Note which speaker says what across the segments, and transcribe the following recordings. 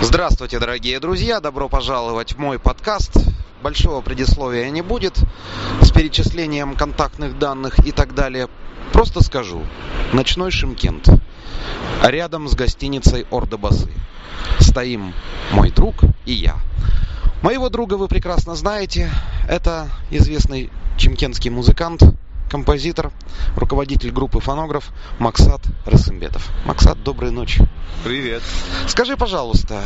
Speaker 1: Здравствуйте, дорогие друзья! Добро пожаловать в мой подкаст. Большого предисловия не будет с перечислением контактных данных и так далее. Просто скажу. Ночной Шимкент. Рядом с гостиницей Ордобасы. Стоим мой друг и я. Моего друга вы прекрасно знаете. Это известный чемкентский музыкант, композитор, руководитель группы фонограф Максат Расымбетов. Максат, доброй ночи.
Speaker 2: Привет.
Speaker 1: Скажи, пожалуйста,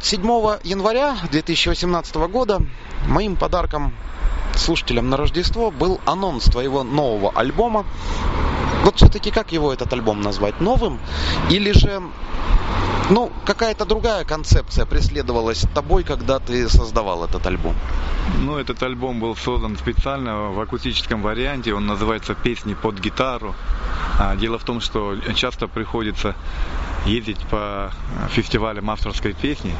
Speaker 1: 7 января 2018 года моим подарком слушателям на Рождество был анонс твоего нового альбома. Вот все-таки как его этот альбом назвать? Новым? Или же ну, какая-то другая концепция преследовалась тобой, когда ты создавал этот альбом?
Speaker 2: Ну, этот альбом был создан специально в акустическом варианте. Он называется «Песни под гитару». А, дело в том, что часто приходится ездить по фестивалям авторской песни,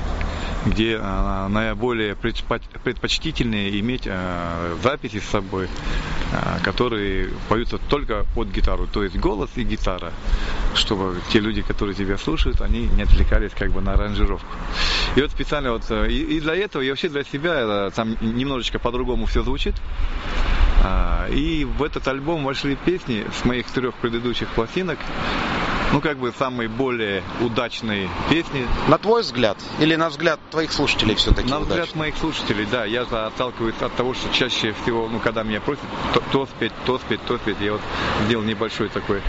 Speaker 2: где а, наиболее предпочтительнее иметь а, записи с собой, которые поются только под гитару, то есть голос и гитара, чтобы те люди, которые тебя слушают, они не отвлекались как бы на аранжировку. И вот специально вот э, и, и для этого, и вообще для себя это, там немножечко по-другому все звучит. А, и в этот альбом вошли песни с моих трех предыдущих пластинок. Ну, как бы самые более удачные песни.
Speaker 1: На твой взгляд? Или на взгляд твоих слушателей все-таки
Speaker 2: На
Speaker 1: удачные?
Speaker 2: взгляд моих слушателей, да. Я отталкиваюсь от того, что чаще всего, ну, когда меня просят то, то спеть, то спеть, то спеть, я вот сделал небольшой такой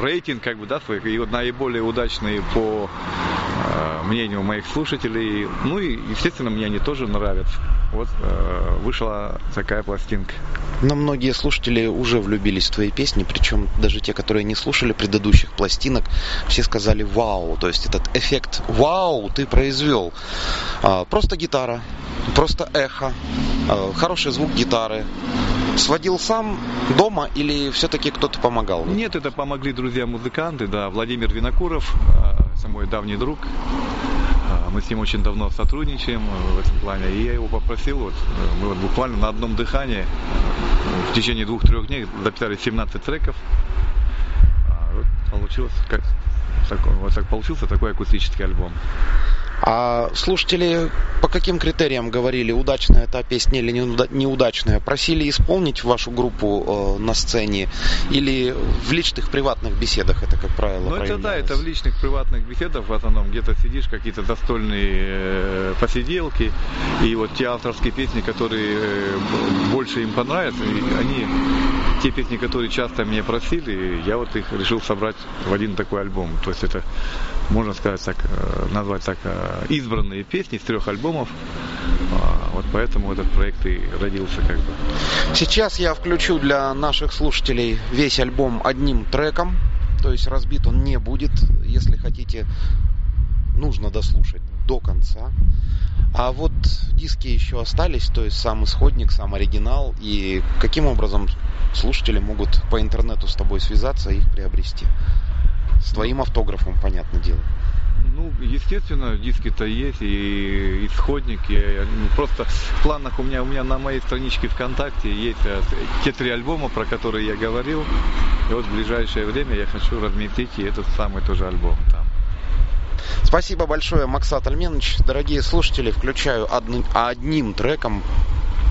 Speaker 2: рейтинг, как бы, да, своих, и наиболее удачные по э, мнению моих слушателей. Ну и, естественно, мне они тоже нравятся. Вот э, вышла такая пластинка.
Speaker 1: Но многие слушатели уже влюбились в твои песни, причем даже те, которые не слушали предыдущих пластинок, все сказали «Вау!». То есть этот эффект «Вау!» ты произвел. А, просто гитара, просто эхо, а, хороший звук гитары, сводил сам дома или все-таки кто-то помогал?
Speaker 2: Нет, это помогли друзья-музыканты, да, Владимир Винокуров, это мой давний друг. А, мы с ним очень давно сотрудничаем в этом плане. И я его попросил, вот, мы вот буквально на одном дыхании в течение двух-трех дней записали 17 треков. А, вот получилось как, вот так получился такой акустический альбом.
Speaker 1: А слушатели по каким критериям говорили, удачная эта песня или неудачная? Просили исполнить вашу группу э, на сцене или в личных приватных беседах это, как правило,
Speaker 2: Ну, это да, это в личных приватных беседах в основном. Где-то сидишь, какие-то застольные э, посиделки, и вот те авторские песни, которые э, больше им понравятся, они, те песни, которые часто меня просили, я вот их решил собрать в один такой альбом. То есть это, можно сказать так, э, назвать так, э, избранные песни с трех альбомов. А, вот поэтому этот проект и родился как бы.
Speaker 1: Сейчас я включу для наших слушателей весь альбом одним треком. То есть разбит он не будет. Если хотите, нужно дослушать до конца. А вот диски еще остались, то есть сам исходник, сам оригинал. И каким образом слушатели могут по интернету с тобой связаться и их приобрести? С твоим автографом, понятное дело.
Speaker 2: Ну, естественно, диски-то есть, и исходники. Ну, просто в планах у меня, у меня на моей страничке ВКонтакте есть э, те три альбома, про которые я говорил. И вот в ближайшее время я хочу разметить и этот самый тоже альбом там.
Speaker 1: Спасибо большое, Максат Альменович. Дорогие слушатели, включаю одним, одним треком,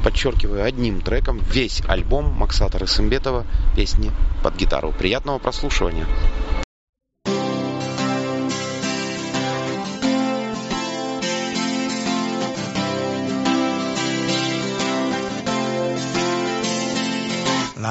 Speaker 1: подчеркиваю, одним треком весь альбом Максата Рысымбетова «Песни под гитару». Приятного прослушивания.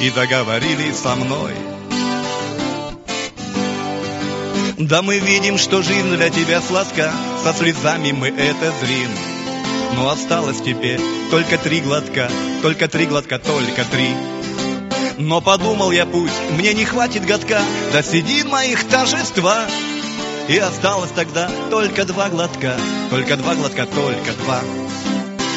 Speaker 3: и договорились со мной. Да мы видим, что жизнь для тебя сладка, со слезами мы это зрим. Но осталось теперь только три глотка, только три глотка, только три. Но подумал я, пусть мне не хватит годка до седин моих торжества. И осталось тогда только два глотка, только два глотка, только два.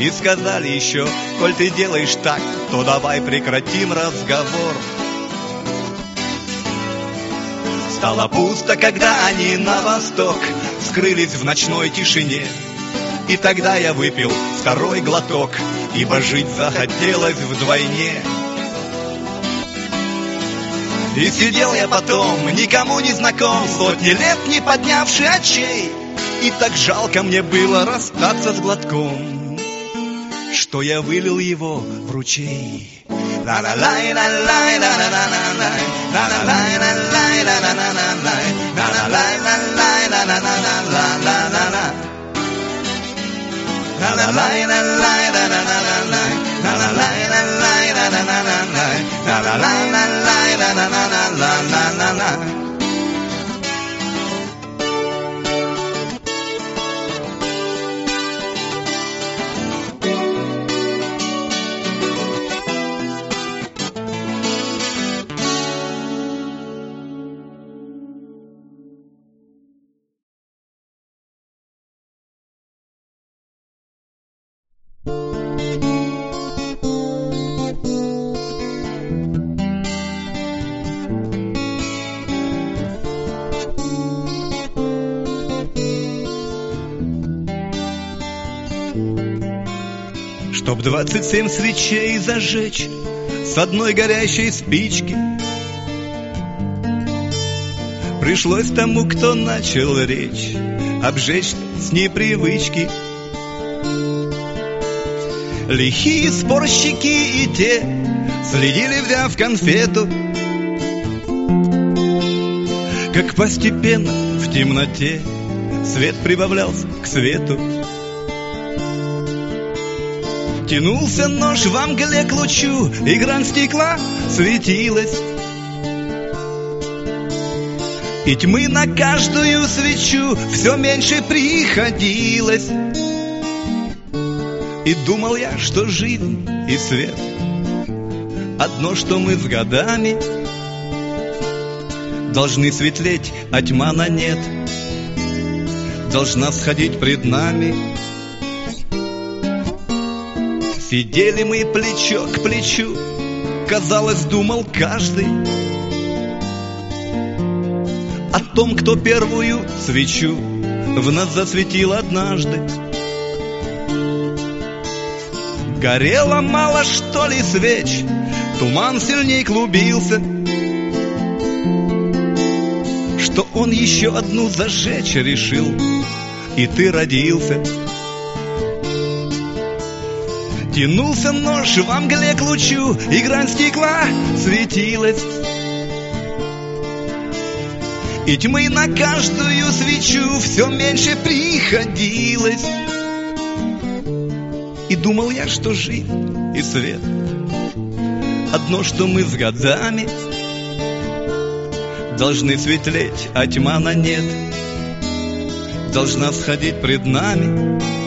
Speaker 3: И сказали еще, коль ты делаешь так, То давай прекратим разговор Стало пусто, когда они на восток Скрылись в ночной тишине. И тогда я выпил второй глоток, Ибо жить захотелось вдвойне. И сидел я потом, никому не знаком, Сотни лет не поднявший очей, И так жалко мне было расстаться с глотком, Что я вылил его в ручей. La двадцать семь свечей зажечь С одной горящей спички. Пришлось тому, кто начал речь Обжечь с непривычки Лихие спорщики и те Следили, взяв конфету. Как постепенно в темноте Свет прибавлялся к свету Тянулся нож в мгле к лучу, и грань стекла светилась. И тьмы на каждую свечу все меньше приходилось. И думал я, что жизнь и свет Одно, что мы с годами Должны светлеть, а тьма на нет Должна сходить пред нами Сидели мы плечо к плечу, казалось, думал каждый О том, кто первую свечу в нас засветил однажды. Горело мало что ли свеч, туман сильней клубился, Что он еще одну зажечь решил, и ты родился — Тянулся нож в мгле к лучу, и грань стекла светилась. И тьмы на каждую свечу все меньше приходилось. И думал я, что жизнь и свет Одно, что мы с годами Должны светлеть, а тьма на нет Должна сходить пред нами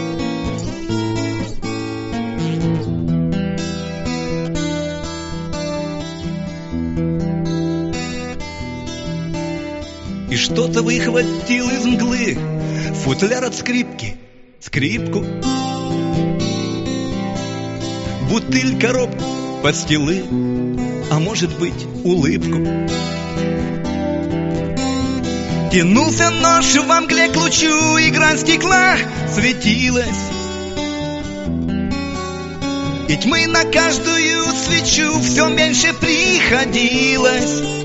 Speaker 3: что-то выхватил из мглы. Футляр от скрипки, скрипку. Бутыль, коробку, подстилы А может быть улыбку. Тянулся нож в мгле к лучу И грань стекла светилась. И тьмы на каждую свечу Все меньше приходилось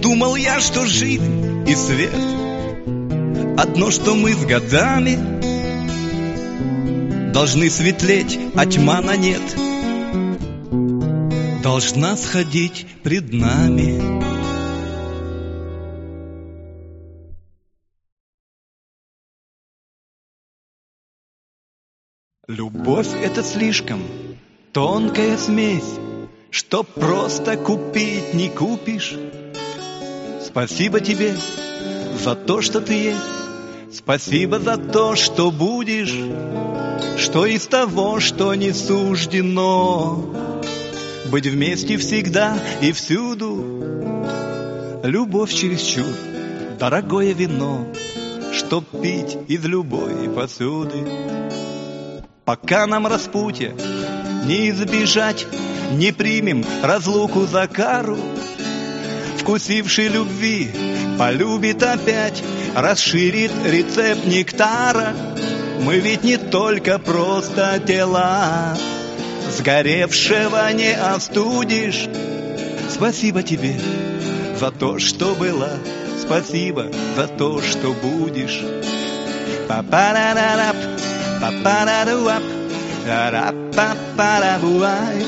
Speaker 3: думал я, что жизнь и свет Одно, что мы с годами Должны светлеть, а тьма на нет Должна сходить пред нами Любовь — это слишком тонкая смесь, Что просто купить не купишь. Спасибо тебе за то, что ты есть, Спасибо за то, что будешь, Что из того, что не суждено, Быть вместе всегда и всюду. Любовь чересчур, дорогое вино, Чтоб пить из любой посуды. Пока нам распутье не избежать, Не примем разлуку за кару, Вкусивший любви полюбит опять, Расширит рецепт нектара. Мы ведь не только просто тела, Сгоревшего не остудишь. Спасибо тебе за то, что было, Спасибо за то, что будешь. Па-па-ра-ра-рап, па-па-ра-ра-рап, ра-ра-па-па-ра-буай.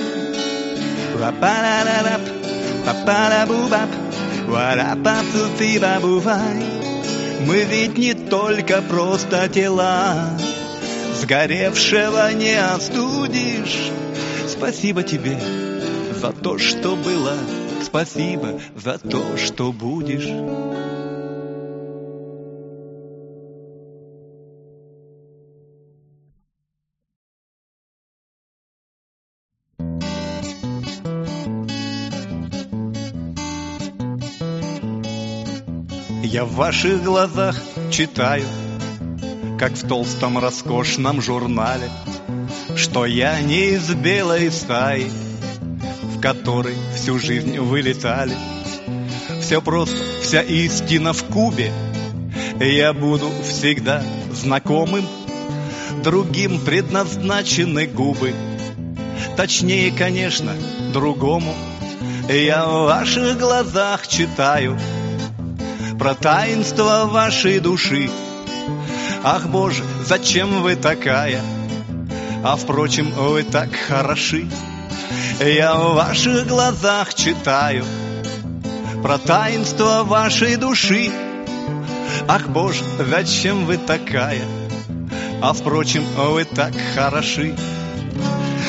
Speaker 3: Ра-па-ра-ра-рап, па-па-ра-бу-бап, ра-ра-па-цу-ци-ба-бувай. Мы ведь не только просто тела, Сгоревшего не остудишь. Спасибо тебе за то, что было, Спасибо за то, что будешь. Я в ваших глазах читаю, Как в толстом роскошном журнале, Что я не из белой стаи, В которой всю жизнь вылетали. Все просто, вся истина в кубе, Я буду всегда знакомым, Другим предназначены губы, Точнее, конечно, другому. Я в ваших глазах читаю — про таинство вашей души. Ах, Боже, зачем вы такая? А, впрочем, вы так хороши. Я в ваших глазах читаю Про таинство вашей души. Ах, Боже, зачем вы такая? А, впрочем, вы так хороши.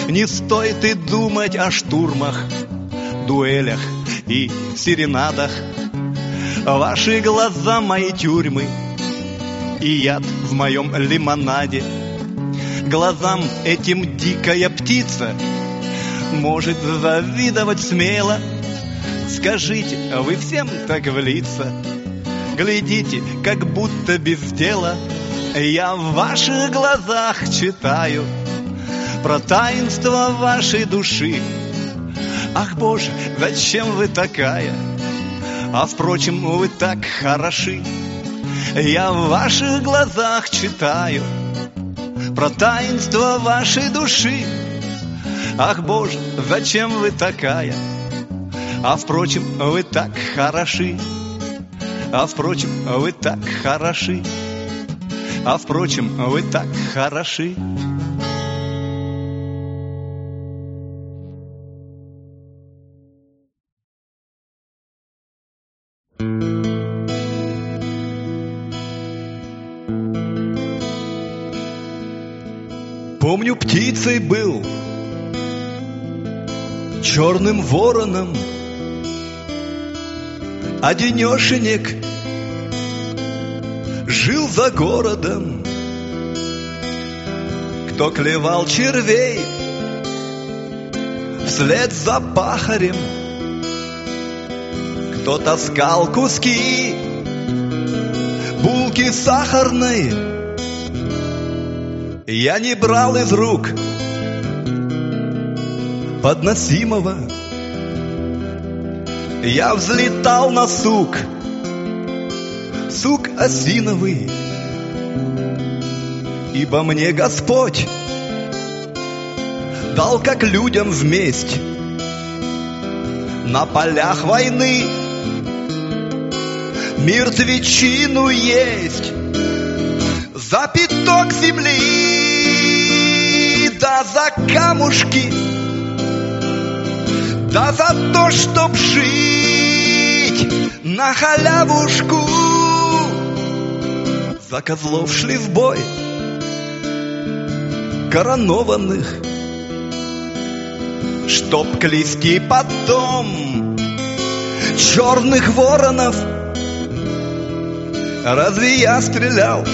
Speaker 3: Не стоит и думать о штурмах, дуэлях и серенадах, Ваши глаза мои тюрьмы И яд в моем лимонаде. Глазам этим дикая птица Может завидовать смело. Скажите, вы всем так в лица Глядите, как будто без дела. Я в ваших глазах читаю Про таинство вашей души. Ах, Боже, зачем вы такая? А впрочем, вы так хороши. Я в ваших глазах читаю Про таинство вашей души. Ах, Боже, зачем вы такая? А впрочем, вы так хороши. А впрочем, вы так хороши. А впрочем, вы так хороши Помню, птицей был, черным вороном, Одинешенек жил за городом. Кто клевал червей вслед за пахарем, Кто таскал куски булки сахарной, я не брал из рук подносимого. Я взлетал на сук, сук осиновый, Ибо мне Господь дал, как людям вместе, На полях войны. Мертвечину есть за пяток земли да за камушки, да за то, чтоб жить на халявушку. За козлов шли в бой, коронованных, Чтоб клести потом черных воронов. Разве я стрелял?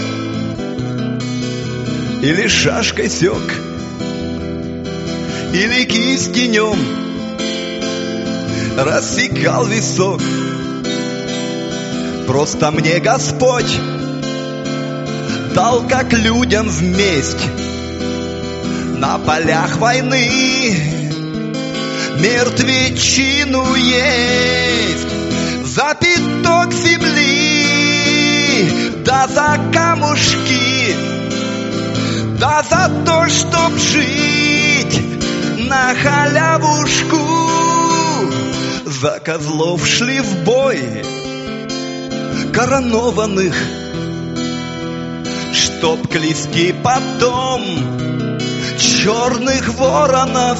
Speaker 3: Или шашкой сёк? Или кистенем рассекал висок? Просто мне Господь дал, как людям вместе на полях войны мертвечину есть за пяток земли, да за камушки, да за то, чтоб жить на халявушку. За козлов шли в бой, коронованных, чтоб клести потом черных воронов.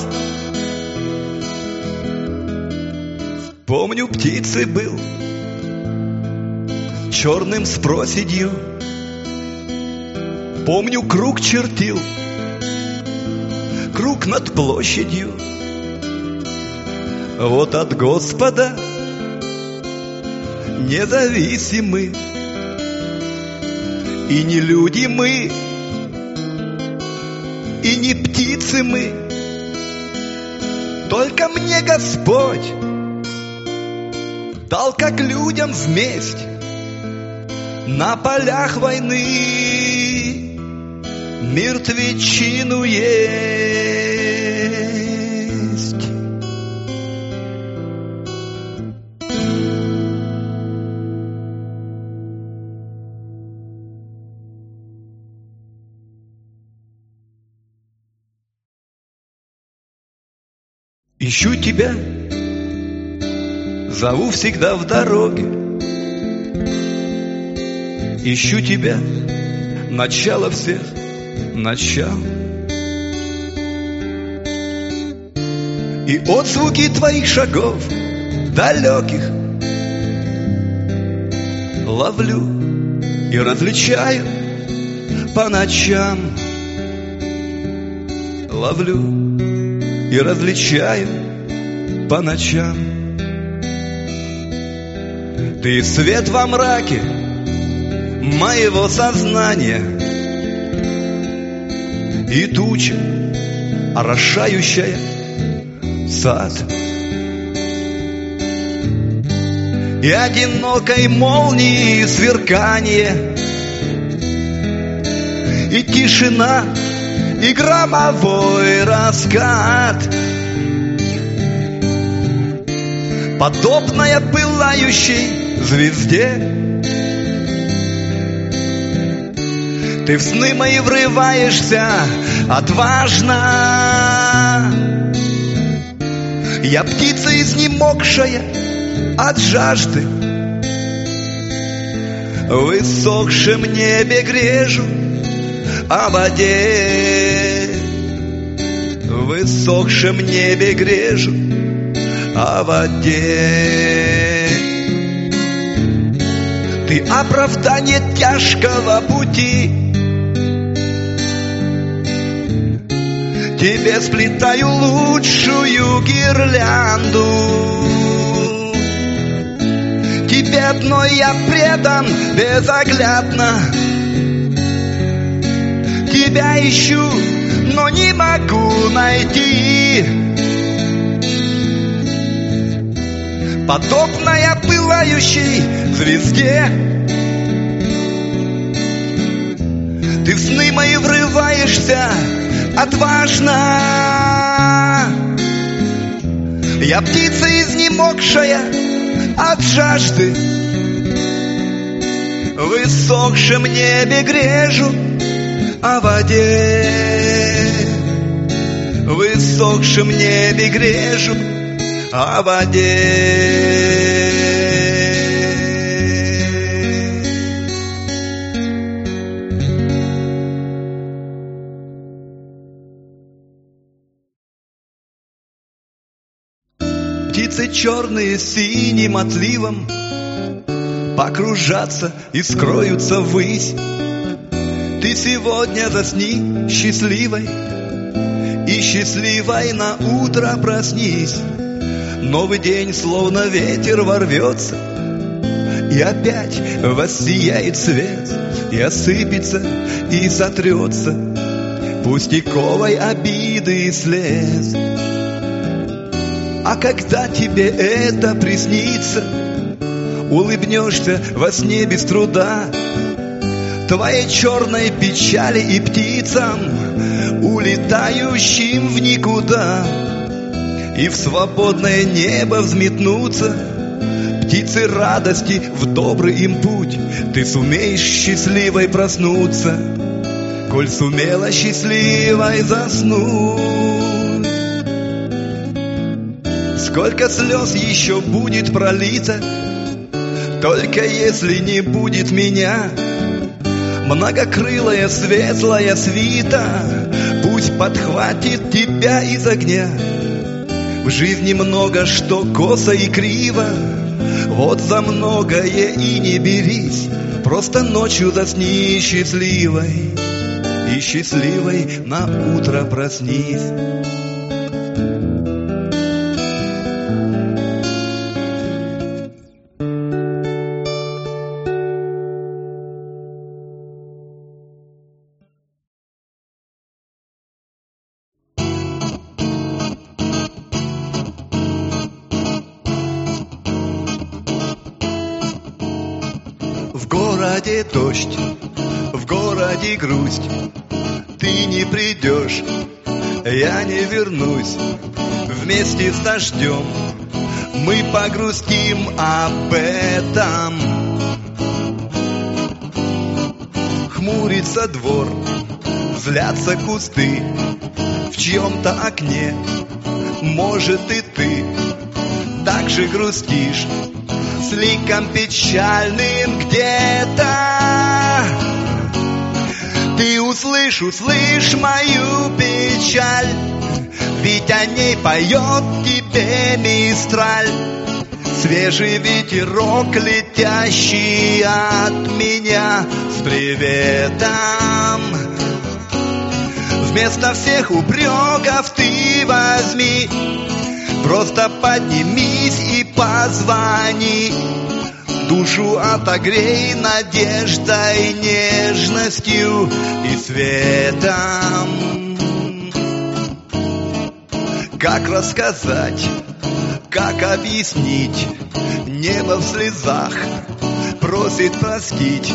Speaker 3: Помню, птицей был, черным с проседью. Помню, круг чертил, круг над площадью. Вот от Господа независимы. И не люди мы, и не птицы мы, Только мне Господь дал, как людям вместе На полях войны мертвечину есть. Ищу тебя, зову всегда в дороге. Ищу тебя, начало всех начал. И отзвуки твоих шагов далеких ловлю и различаю по ночам. Ловлю и различаю по ночам. Ты свет во мраке моего сознания И туча, орошающая сад. И одинокой молнии сверкание И тишина, и громовой раскат. Подобная пылающей звезде Ты в сны мои врываешься. Отважно. Я птица изнемогшая от жажды. В иссохшем небе грежу о воде. В иссохшем небе грежу о воде. Ты оправдание тяжкого пути Тебе сплетаю лучшую гирлянду. Тебе одной я предан безоглядно. Тебя ищу, но не могу найти. Подобная пылающей звезде Ты в сны мои врываешься отважно Я птица изнемогшая от жажды. В иссохшем небе грежу о воде. В иссохшем небе грежу о воде черные синим отливом. Покружатся и скроются ввысь. Ты сегодня засни счастливой И счастливой на утро проснись. Новый день словно ветер ворвется И опять воссияет свет И осыпется, и сотрется Пустяковой обиды и слез А когда тебе это приснится Улыбнешься во сне без труда Твоей черной печали и птицам Улетающим в никуда И в свободное небо взметнуться Птицы радости в добрый им путь. Ты сумеешь счастливой проснуться Коль сумела счастливой заснуть Сколько слез еще будет пролито? Только если не будет меня. Многокрылая светлая свита Пусть подхватит тебя из огня. В жизни много что косо и криво Вот за многое и не берись. Просто ночью засни счастливой И счастливой на утро проснись дождь, в городе грусть. Ты не придешь, я не вернусь. Вместе с дождем мы погрустим об этом. Хмурится двор, взлятся кусты в чьем-то окне. Может и ты так же грустишь с ликом печальным где-то. Ты услышь, услышь мою печаль, ведь о ней поет тебе мистраль. Свежий ветерок, летящий от меня с приветом. Вместо всех упреков ты возьми Просто поднимись и позвони Душу отогрей надеждой, нежностью и светом. Как рассказать, как объяснить Небо в слезах просит простить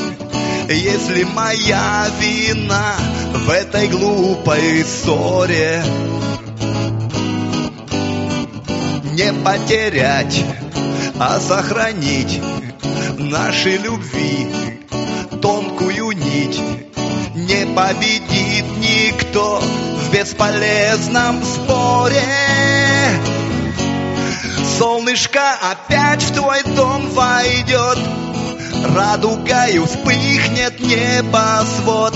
Speaker 3: Если моя вина в этой глупой ссоре? Не потерять, а сохранить нашей любви тонкую нить. Не победит никто в бесполезном споре. Солнышко опять в твой дом войдет, Радугою вспыхнет небосвод.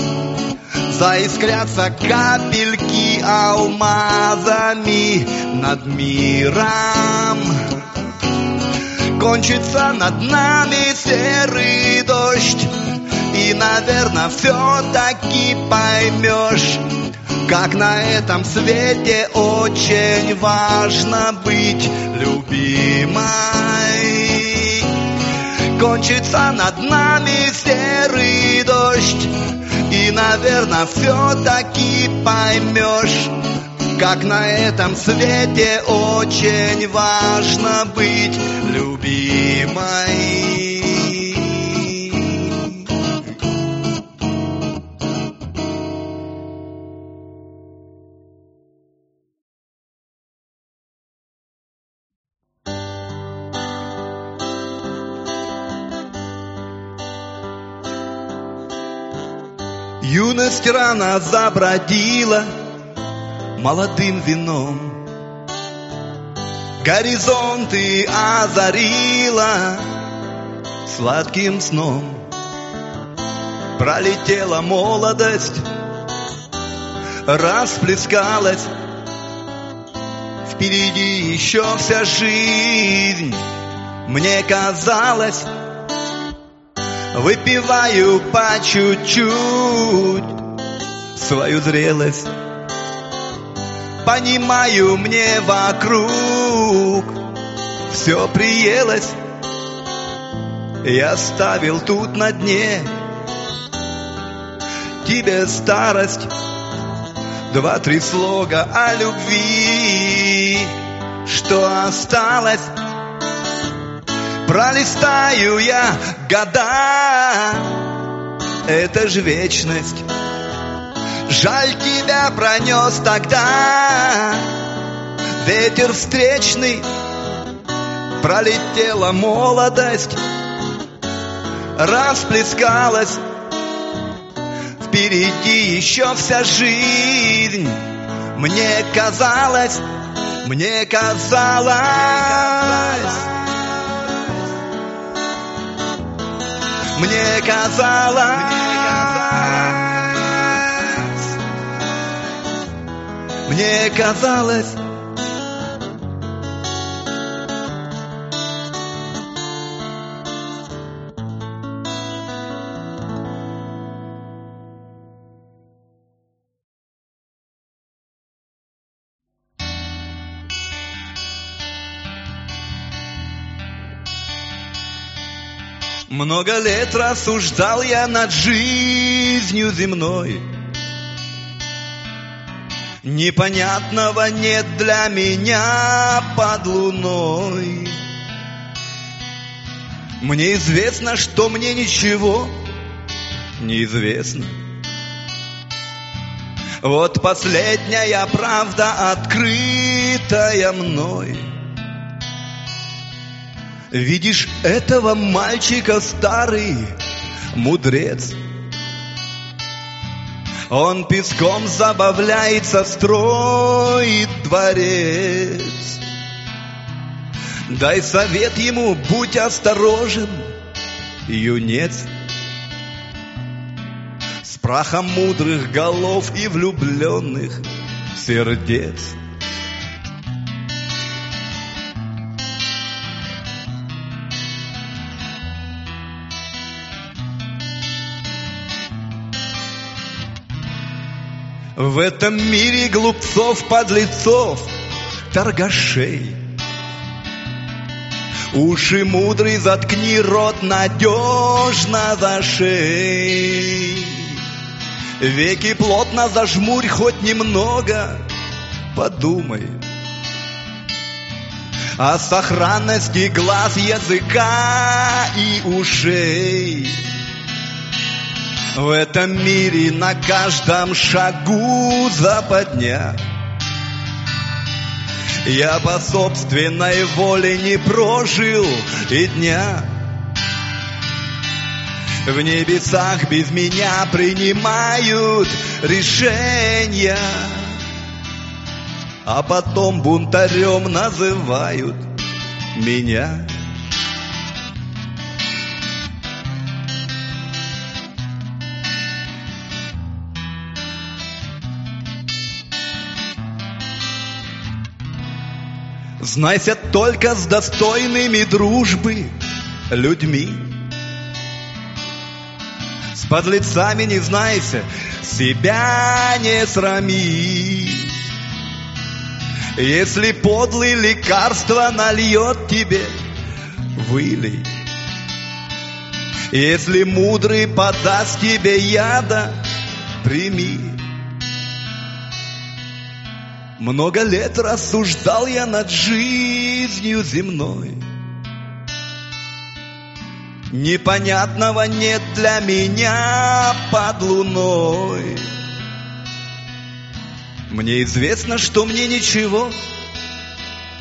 Speaker 3: Заискрятся капельки алмазами над миром. Кончится над нами серый дождь, И, наверное, все-таки поймешь, как на этом свете очень важно быть любимой. Кончится над нами серый дождь, и, наверное, все-таки поймешь, как на этом свете очень важно быть любимой. Юность рано забродила молодым вином. Горизонты озарила сладким сном. Пролетела молодость, расплескалась. Впереди еще вся жизнь. Мне казалось, Выпиваю по чуть-чуть свою зрелость Понимаю, мне вокруг все приелось. Я ставил тут на дне Тебе старость. Два-три слога о любви Что осталось. Пролистаю я года. Это ж вечность Жаль тебя пронес тогда. Ветер встречный Пролетела молодость Расплескалась. Впереди еще вся жизнь. Мне казалось Мне казалось. Мне казалось Мне казалось Много лет рассуждал я над жизнью земной. Непонятного нет для меня под луной. Мне известно, что мне ничего неизвестно. Вот последняя правда, открытая мной. Видишь этого мальчика старый, мудрец. Он песком забавляется, строит дворец. Дай совет ему, будь осторожен, юнец. С прахом мудрых голов и влюбленных сердец. В этом мире глупцов, подлецов, торгашей. Уши мудрый, заткни рот надежно за шеей. Веки плотно зажмурь хоть немного, подумай. О сохранности глаз, языка и ушей. В этом мире на каждом шагу западня. Я по собственной воле не прожил и дня. В небесах без меня принимают решения, а потом бунтарем называют меня. Знайся только с достойными дружбы людьми. С подлецами не знайся, себя не срами. Если подлый лекарство нальет тебе, вылей. Если мудрый подаст тебе яда, прими. Много лет рассуждал я над жизнью земной. Непонятного нет для меня под луной. Мне известно, что мне ничего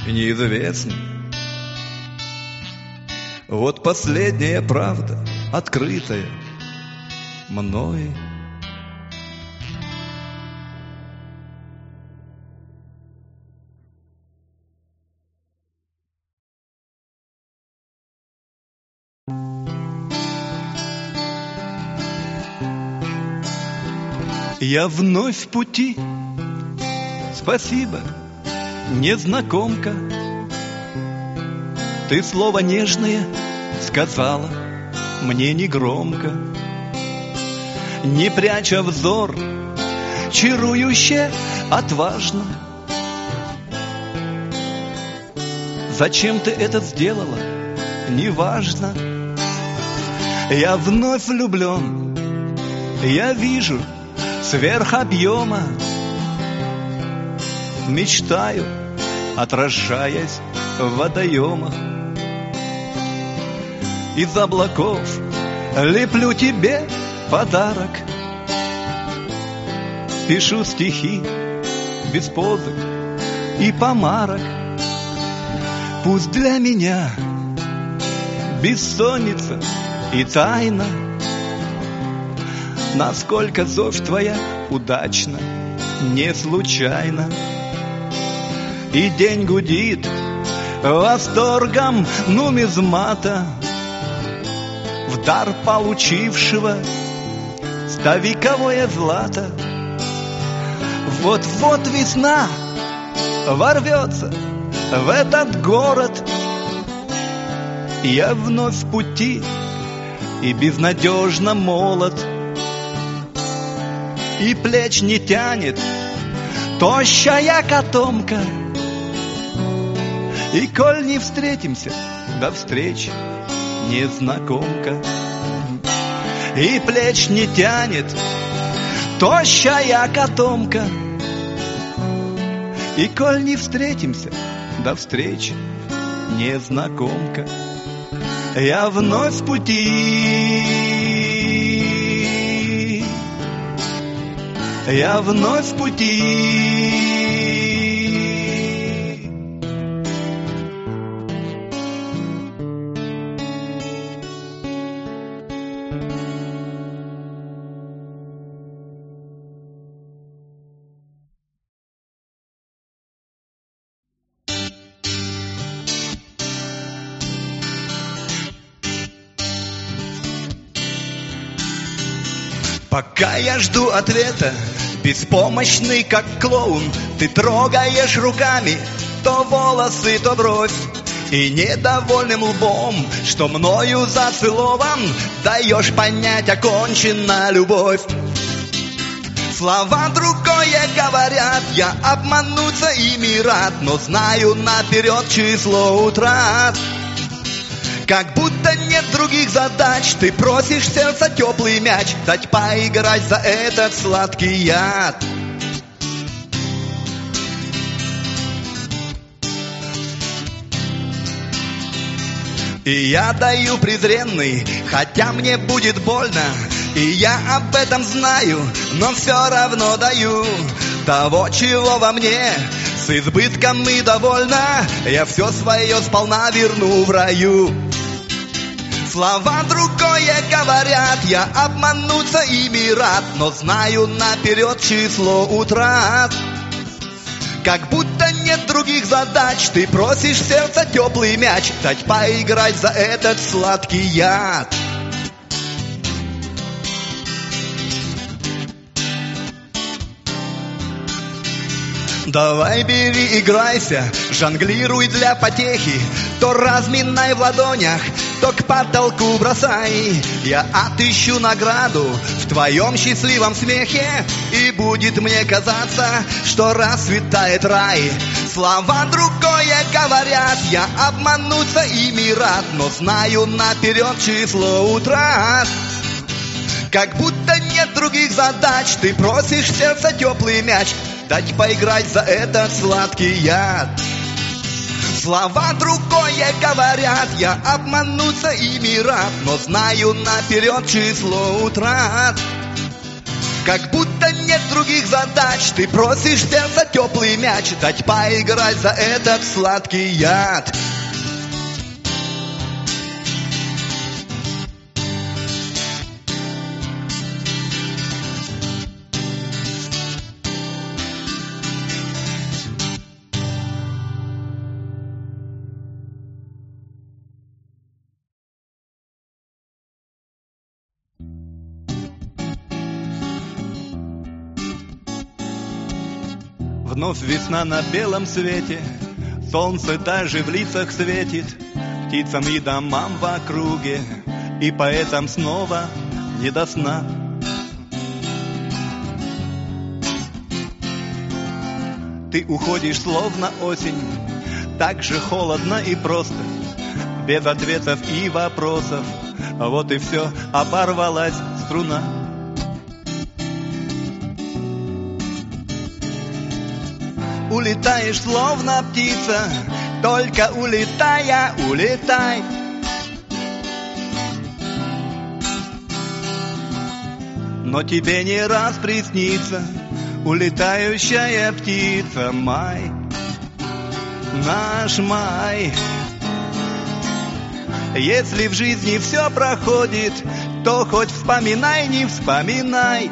Speaker 3: неизвестно. Вот последняя правда, открытая мной. Я вновь в пути. Спасибо, незнакомка. Ты слово нежное сказала. мне не громко, не пряча взор, чарующе, отважно. Зачем ты это сделала? Неважно. Я вновь влюблен, я вижу сверх объема, мечтаю, отражаясь в водоемах. Из облаков леплю тебе подарок, Пишу стихи без позы и помарок. Пусть для меня бессонница и тайна, Насколько зовь твоя удачна, не случайно. И день гудит восторгом нумизмата В дар получившего ставиковое злато. Вот-вот весна ворвется в этот город. Я вновь в пути и безнадежно молод. И плеч не тянет тощая котомка. И коль не встретимся, до встречи незнакомка. И плеч не тянет тощая котомка. И коль не встретимся, до встречи незнакомка. Я вновь в пути. Я вновь в пути. Я жду ответа, беспомощный как клоун, Ты трогаешь руками то волосы, то бровь, И недовольным лбом, что мною зацелован, Даешь понять, окончена любовь. Слова другое говорят, я обмануться ими рад, Но знаю наперед число утрат. Как будто нет других задач Ты просишь сердца теплый мяч Дать поиграть за этот сладкий яд. И я даю презренный, хотя мне будет больно И я об этом знаю, но все равно даю Того, чего во мне. С избытком и довольна Я все свое сполна верну в раю Слова другое говорят, я обмануться ими рад, но знаю наперед число утрат. Как будто нет других задач, ты просишь сердце теплый мяч, дать поиграть за этот сладкий яд. Давай бери, играйся, жонглируй для потехи, То разминай в ладонях, то к потолку бросай. Я отыщу награду в твоем счастливом смехе, И будет мне казаться, что расцветает рай. Слова другое говорят, я обмануться ими рад, Но знаю наперед число утрат. Как будто нет других задач, ты просишь сердце теплый мяч, Дать поиграть за этот сладкий яд. Слова другое говорят, я обмануться ими рад, Но знаю наперед число утрат. Как будто нет других задач, ты просишь сердце теплый мяч, Дать поиграть за этот сладкий яд. Вновь весна на белом свете, Солнце даже в лицах светит, Птицам и домам в округе И поэтам снова не до сна. Ты уходишь словно осень, так же холодно и просто, без ответов и вопросов. Вот и все, оборвалась струна. Улетаешь словно птица, только улетая, улетай. Но тебе не раз приснится улетающая птица май, наш май. Если в жизни все проходит, то хоть вспоминай, не вспоминай.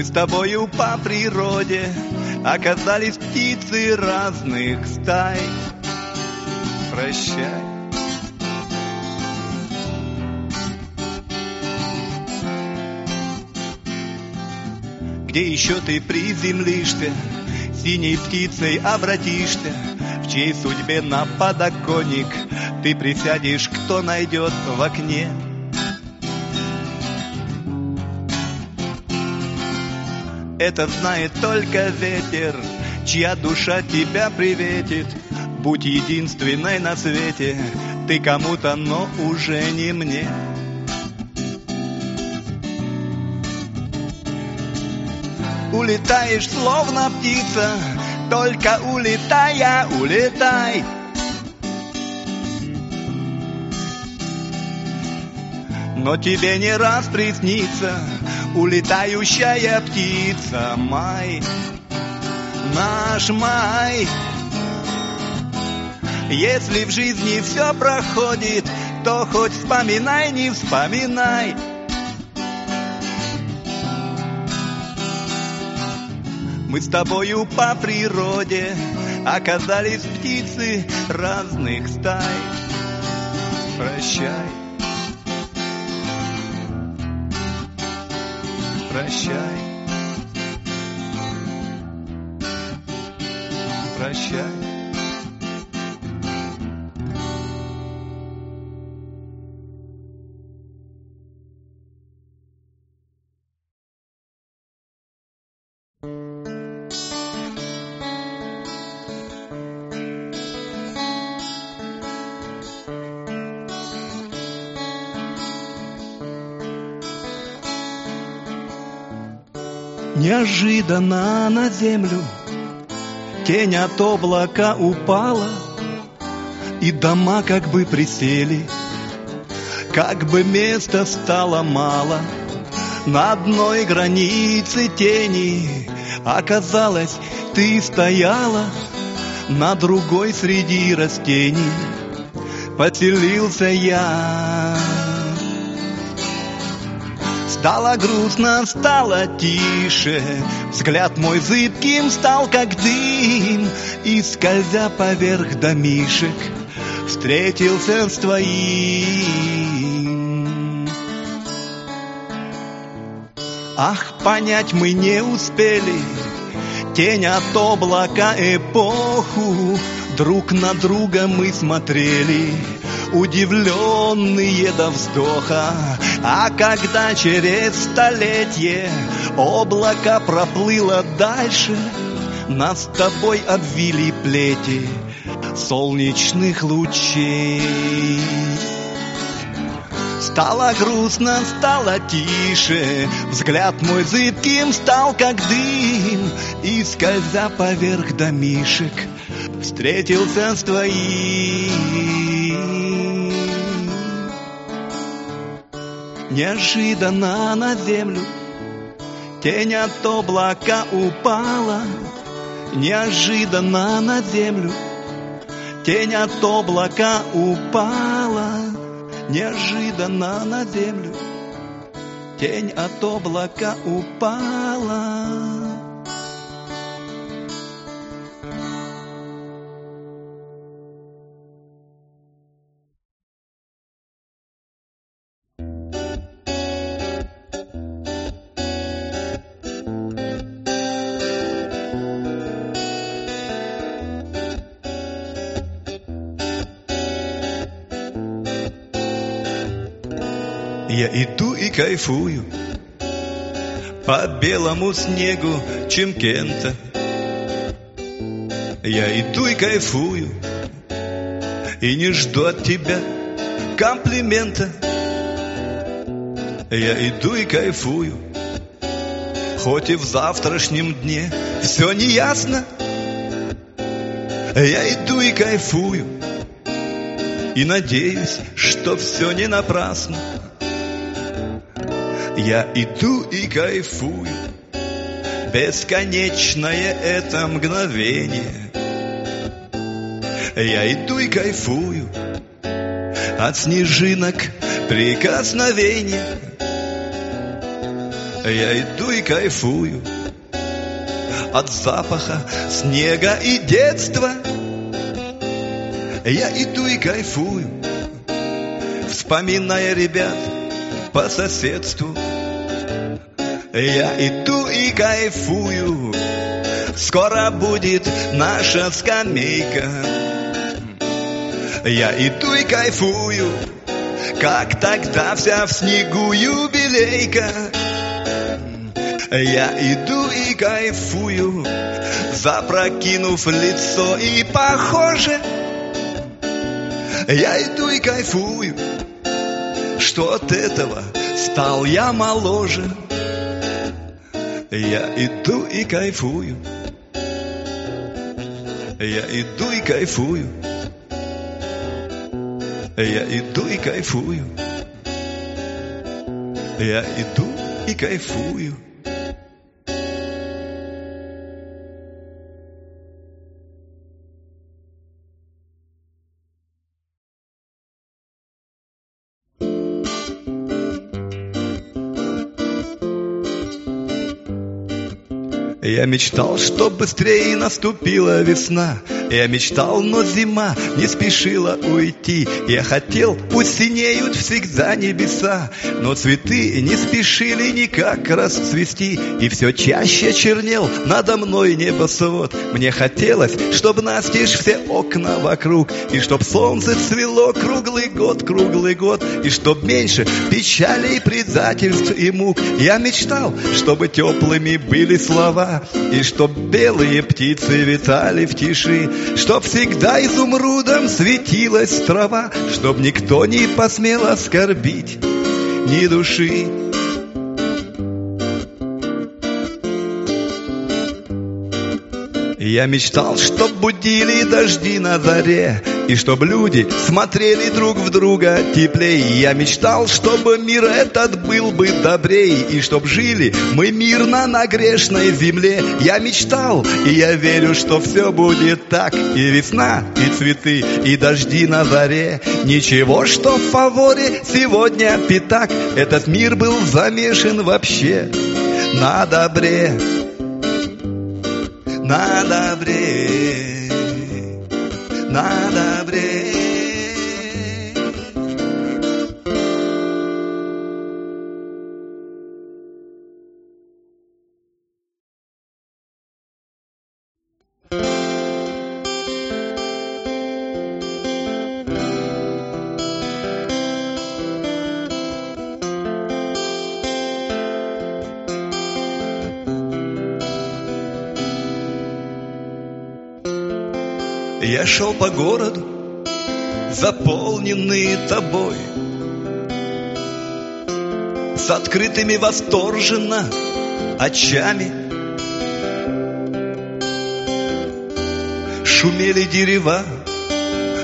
Speaker 3: Мы с тобою по природе оказались птицы разных стай. Прощай. Где еще ты приземлишься, синей птицей обратишься, В чьей судьбе на подоконник ты присядешь, кто найдет в окне. Это знает только ветер, чья душа тебя приветит. Будь единственной на свете, ты кому-то, но уже не мне. Улетаешь словно птица, только улетая, улетай. Но тебе не раз приснится улетающая птица май, наш май. Если в жизни все проходит, то хоть вспоминай, не вспоминай. Мы с тобою по природе оказались птицы разных стай. Прощай. Прощай. Прощай. Неожиданно на землю Тень от облака упала, И дома как бы присели, Как бы места стало мало. На одной границе тени Оказалось, ты стояла, На другой среди растений Поселился я. Стало грустно, стало тише, Взгляд мой зыбким стал, как дым, И, скользя поверх домишек, Встретился с твоим. Ах, понять мы не успели, Тень от облака эпоху, Друг на друга мы смотрели, удивленные до вздоха. А когда через столетие облако проплыло дальше, нас с тобой обвили плети солнечных лучей. Стало грустно, стало тише, Взгляд мой зыбким стал, как дым, И, скользя поверх домишек, Встретился с твоим. Неожиданно на землю Тень от облака упала, Неожиданно на землю Тень от облака упала, Неожиданно на землю Тень от облака упала. Я иду и кайфую По белому снегу Чимкента Я иду и кайфую И не жду от тебя комплимента. Я иду и кайфую Хоть и в завтрашнем дне Все неясно. Я иду и кайфую И надеюсь, что все не напрасно я иду и кайфую, Бесконечное это мгновение. Я иду и кайфую От снежинок прикосновения. Я иду и кайфую От запаха снега и детства. Я иду и кайфую, Вспоминая ребят по соседству. Я иду и кайфую, скоро будет наша скамейка. Я иду и кайфую, как тогда вся в снегу юбилейка. Я иду и кайфую, запрокинув лицо и похоже. Я иду и кайфую, что от этого стал я моложе. Я иду и кайфую. Я иду и кайфую. Я иду и кайфую. Я иду и кайфую. Я мечтал, что быстрее наступила весна. Я мечтал, но зима не спешила уйти. Я хотел, пусть синеют всегда небеса, но цветы не спешили никак расцвести. И все чаще чернел надо мной небосвод. Мне хотелось, чтоб настежь все окна вокруг, и чтоб солнце цвело круглый год, круглый год, и чтоб меньше печалей, предательств и мук. Я мечтал, чтобы теплыми были слова, и чтоб белые птицы витали в тиши, Чтоб всегда изумрудом светилась трава, Чтоб никто не посмел оскорбить ни души. Я мечтал, чтоб будили дожди на заре, И чтоб люди смотрели друг в друга теплей. Я мечтал, чтобы мир этот был бы добрей, И чтоб жили мы мирно на грешной земле. Я мечтал, и я верю, что все будет так, И весна, и цветы, и дожди на заре. Ничего, что в фаворе сегодня пятак, Этот мир был замешан вообще на добре на добре, на добре. Я шел по городу, заполненный тобой, С открытыми восторженно очами. Шумели дерева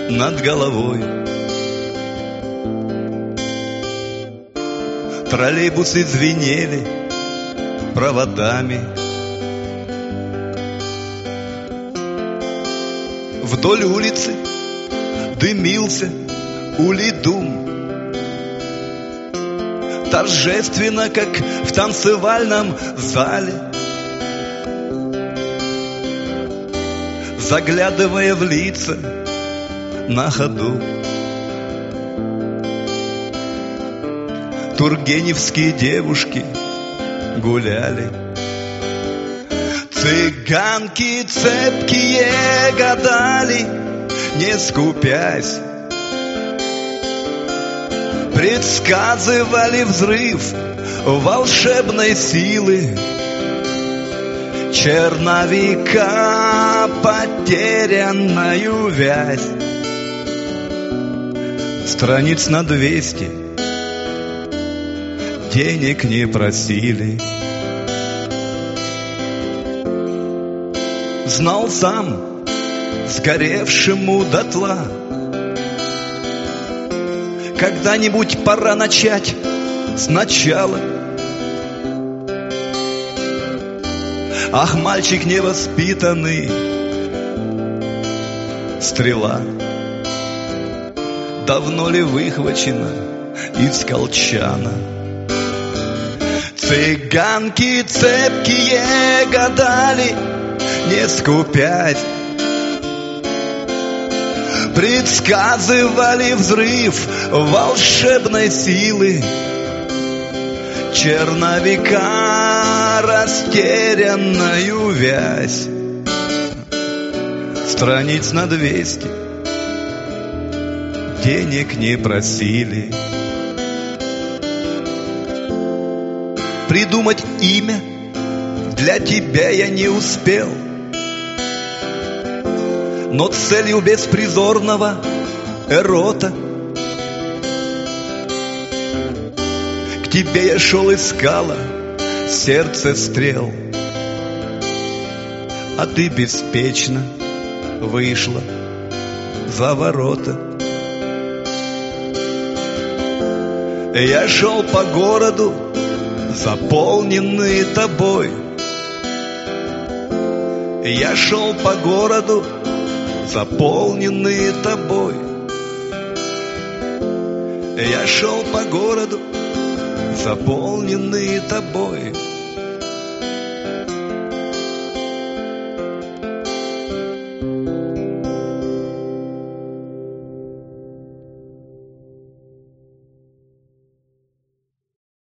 Speaker 3: над головой. Троллейбусы звенели проводами. Вдоль улицы дымился улидум. Торжественно, как в танцевальном зале. Заглядывая в лица на ходу. Тургеневские девушки гуляли. Цыганки цепкие гадали, не скупясь. Предсказывали взрыв волшебной силы. Черновика потерянную вязь. Страниц на двести. Денег не просили Знал сам сгоревшему дотла. Когда-нибудь пора начать сначала. Ах, мальчик невоспитанный Стрела. Давно ли выхвачена из колчана? Цыганки цепкие гадали Не скупять Предсказывали взрыв волшебной силы. Черновика растерянную вязь. Страниц на двести. Денег не просили. Придумать имя для тебя я не успел – но целью беспризорного эрота. К тебе я шел искала сердце стрел, а ты беспечно вышла за ворота. Я шел по городу, заполненный тобой. Я шел по городу, заполненные тобой. Я шел по городу, заполненные тобой.